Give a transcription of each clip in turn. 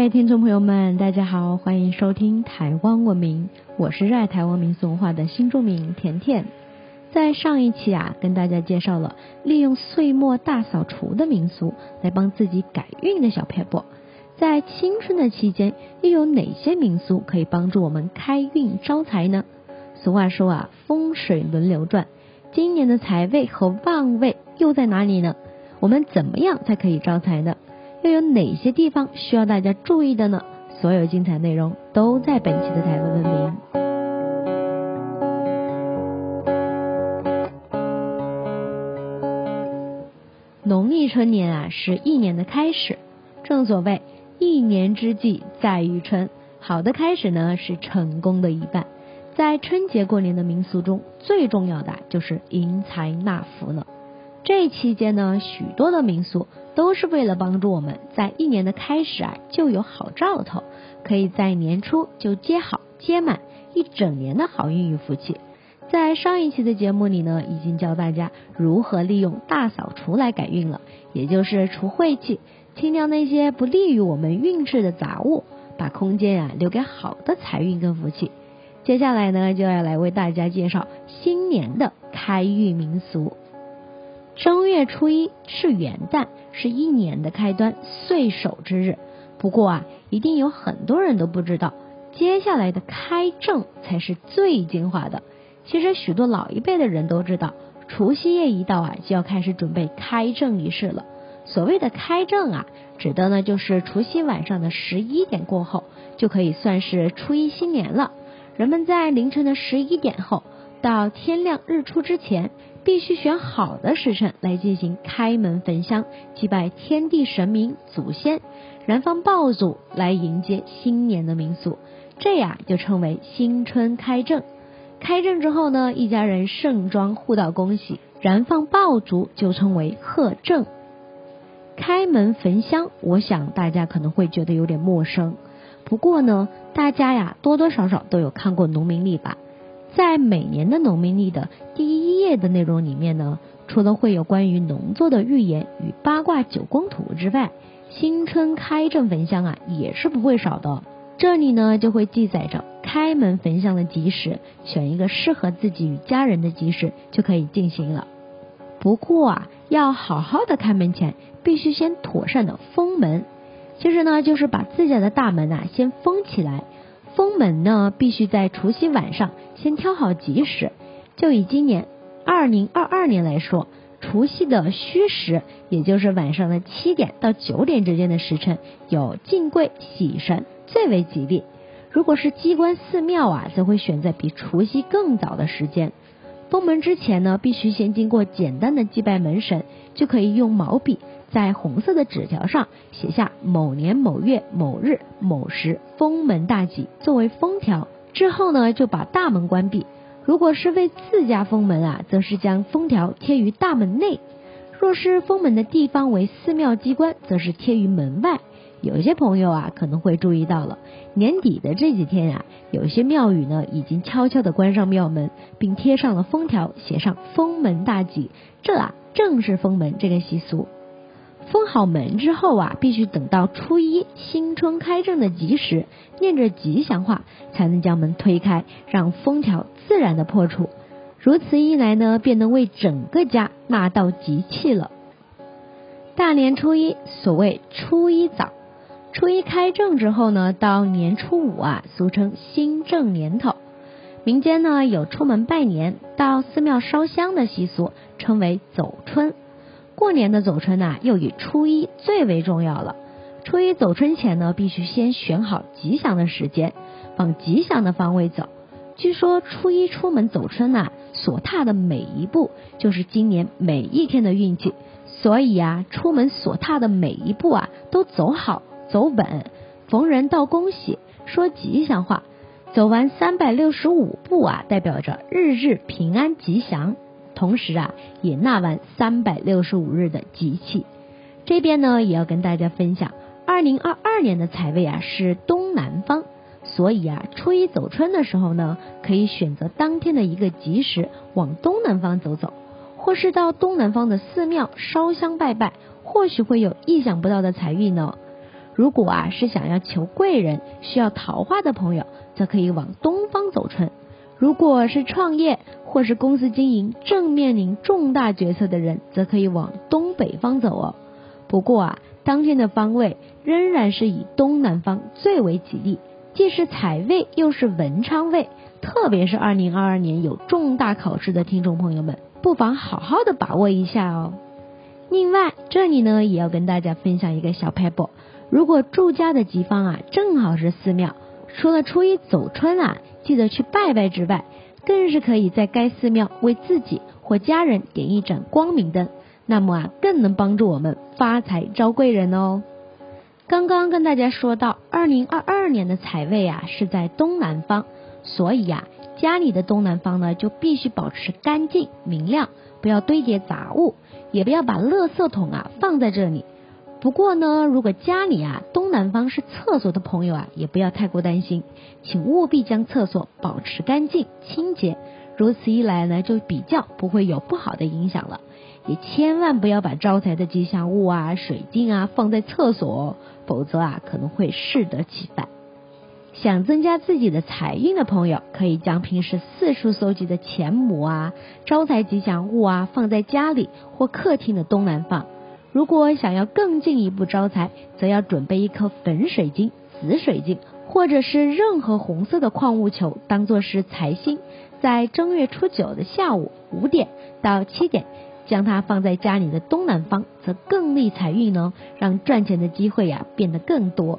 各位听众朋友们，大家好，欢迎收听台湾文明，我是热爱台湾民俗文化的新住民甜甜。在上一期啊，跟大家介绍了利用岁末大扫除的民俗来帮自己改运的小撇步。在青春的期间，又有哪些民俗可以帮助我们开运招财呢？俗话说啊，风水轮流转，今年的财位和旺位又在哪里呢？我们怎么样才可以招财呢？又有哪些地方需要大家注意的呢？所有精彩内容都在本期的台湾文明。农历春年啊，是一年的开始，正所谓。一年之计在于春，好的开始呢是成功的一半。在春节过年的民俗中，最重要的就是迎财纳福了。这期间呢，许多的民俗都是为了帮助我们在一年的开始啊就有好兆头，可以在年初就接好接满一整年的好运与福气。在上一期的节目里呢，已经教大家如何利用大扫除来改运了，也就是除晦气。清掉那些不利于我们运势的杂物，把空间啊留给好的财运跟福气。接下来呢，就要来为大家介绍新年的开运民俗。正月初一是元旦，是一年的开端，岁首之日。不过啊，一定有很多人都不知道，接下来的开正才是最精华的。其实许多老一辈的人都知道，除夕夜一到啊，就要开始准备开正仪式了。所谓的开正啊，指的呢就是除夕晚上的十一点过后，就可以算是初一新年了。人们在凌晨的十一点后到天亮日出之前，必须选好的时辰来进行开门焚香，祭拜天地神明、祖先，燃放爆竹来迎接新年的民俗，这呀就称为新春开正。开正之后呢，一家人盛装互道恭喜，燃放爆竹就称为贺正。开门焚香，我想大家可能会觉得有点陌生。不过呢，大家呀多多少少都有看过农民历吧？在每年的农民历的第一页的内容里面呢，除了会有关于农作的预言与八卦九宫图之外，新春开正焚香啊也是不会少的。这里呢就会记载着开门焚香的吉时，选一个适合自己与家人的吉时就可以进行了。不过啊，要好好的开门前，必须先妥善的封门。其实呢，就是把自家的大门啊先封起来。封门呢，必须在除夕晚上先挑好吉时。就以今年二零二二年来说，除夕的戌时，也就是晚上的七点到九点之间的时辰，有进贵喜神，最为吉利。如果是机关寺庙啊，则会选在比除夕更早的时间。封门之前呢，必须先经过简单的祭拜门神，就可以用毛笔在红色的纸条上写下某年某月某日某时封门大吉作为封条。之后呢，就把大门关闭。如果是为自家封门啊，则是将封条贴于大门内；若是封门的地方为寺庙机关，则是贴于门外。有些朋友啊，可能会注意到了，年底的这几天呀，有些庙宇呢，已经悄悄的关上庙门，并贴上了封条，写上“封门大吉”。这啊，正是封门这个习俗。封好门之后啊，必须等到初一新春开正的吉时，念着吉祥话，才能将门推开，让封条自然的破除。如此一来呢，便能为整个家纳到吉气了。大年初一，所谓初一早。初一开正之后呢，到年初五啊，俗称新正年头。民间呢有出门拜年、到寺庙烧香的习俗，称为走春。过年的走春呐，又以初一最为重要了。初一走春前呢，必须先选好吉祥的时间，往吉祥的方位走。据说初一出门走春呐，所踏的每一步就是今年每一天的运气。所以啊，出门所踏的每一步啊，都走好。走稳，逢人道恭喜，说吉祥话，走完三百六十五步啊，代表着日日平安吉祥，同时啊，也纳完三百六十五日的吉气。这边呢，也要跟大家分享，二零二二年的财位啊是东南方，所以啊，初一走春的时候呢，可以选择当天的一个吉时，往东南方走走，或是到东南方的寺庙烧香拜拜，或许会有意想不到的财运呢。如果啊是想要求贵人、需要桃花的朋友，则可以往东方走春；如果是创业或是公司经营正面临重大决策的人，则可以往东北方走哦。不过啊，当天的方位仍然是以东南方最为吉利，既是财位又是文昌位。特别是二零二二年有重大考试的听众朋友们，不妨好好的把握一下哦。另外，这里呢也要跟大家分享一个小 paper。如果住家的吉方啊正好是寺庙，除了初一走春啊记得去拜拜之外，更是可以在该寺庙为自己或家人点一盏光明灯，那么啊更能帮助我们发财招贵人哦。刚刚跟大家说到，二零二二年的财位啊是在东南方，所以呀家里的东南方呢就必须保持干净明亮，不要堆叠杂物，也不要把垃圾桶啊放在这里。不过呢，如果家里啊东南方是厕所的朋友啊，也不要太过担心，请务必将厕所保持干净清洁，如此一来呢，就比较不会有不好的影响了。也千万不要把招财的吉祥物啊、水晶啊放在厕所，否则啊可能会适得其反。想增加自己的财运的朋友，可以将平时四处搜集的钱母啊、招财吉祥物啊放在家里或客厅的东南方。如果想要更进一步招财，则要准备一颗粉水晶、紫水晶，或者是任何红色的矿物球，当做是财星。在正月初九的下午五点到七点，将它放在家里的东南方，则更利财运呢，让赚钱的机会呀变得更多。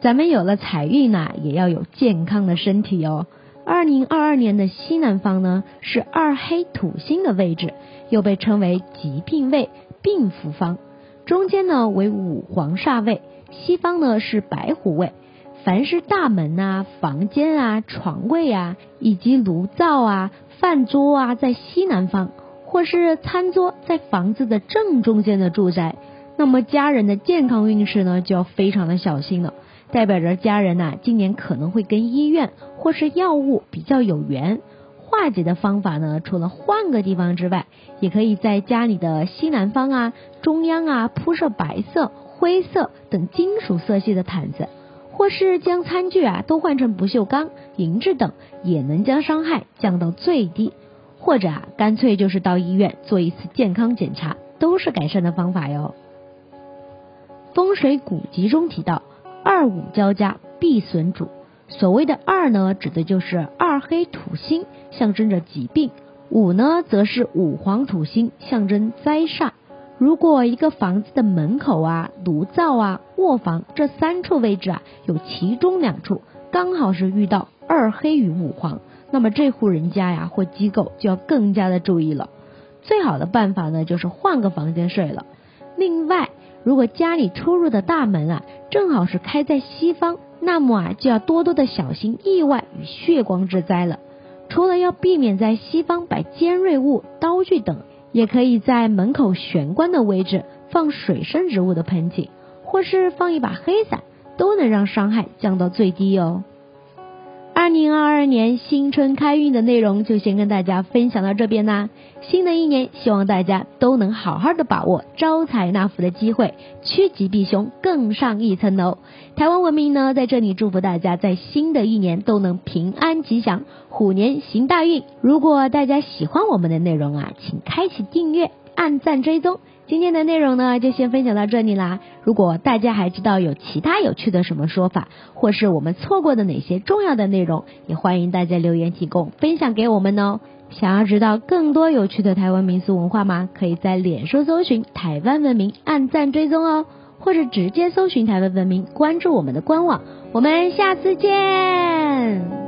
咱们有了财运呐，也要有健康的身体哦。二零二二年的西南方呢，是二黑土星的位置，又被称为疾病位。病符方，中间呢为五黄煞位，西方呢是白虎位。凡是大门啊、房间啊、床位啊，以及炉灶啊、饭桌啊在西南方，或是餐桌在房子的正中间的住宅，那么家人的健康运势呢就要非常的小心了，代表着家人呐今年可能会跟医院或是药物比较有缘。化解的方法呢，除了换个地方之外，也可以在家里的西南方啊、中央啊铺设白色、灰色等金属色系的毯子，或是将餐具啊都换成不锈钢、银质等，也能将伤害降到最低。或者啊，干脆就是到医院做一次健康检查，都是改善的方法哟。风水古籍中提到，二五交加必损主。所谓的二呢，指的就是二黑土星，象征着疾病；五呢，则是五黄土星，象征灾煞。如果一个房子的门口啊、炉灶啊、卧房这三处位置啊，有其中两处刚好是遇到二黑与五黄，那么这户人家呀或机构就要更加的注意了。最好的办法呢，就是换个房间睡了。另外，如果家里出入的大门啊，正好是开在西方。那么啊，就要多多的小心意外与血光之灾了。除了要避免在西方摆尖锐物、刀具等，也可以在门口玄关的位置放水生植物的盆景，或是放一把黑伞，都能让伤害降到最低哦。二零二二年新春开运的内容就先跟大家分享到这边啦。新的一年，希望大家都能好好的把握招财纳福的机会，趋吉避凶，更上一层楼。台湾文明呢，在这里祝福大家在新的一年都能平安吉祥，虎年行大运。如果大家喜欢我们的内容啊，请开启订阅、按赞、追踪。今天的内容呢，就先分享到这里啦。如果大家还知道有其他有趣的什么说法，或是我们错过的哪些重要的内容，也欢迎大家留言提供分享给我们哦。想要知道更多有趣的台湾民俗文化吗？可以在脸书搜寻台湾文明，按赞追踪哦，或者直接搜寻台湾文明，关注我们的官网。我们下次见。